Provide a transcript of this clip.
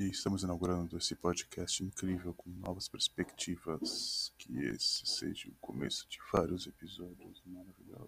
E estamos inaugurando esse podcast incrível com novas perspectivas. Que esse seja o começo de vários episódios maravilhosos.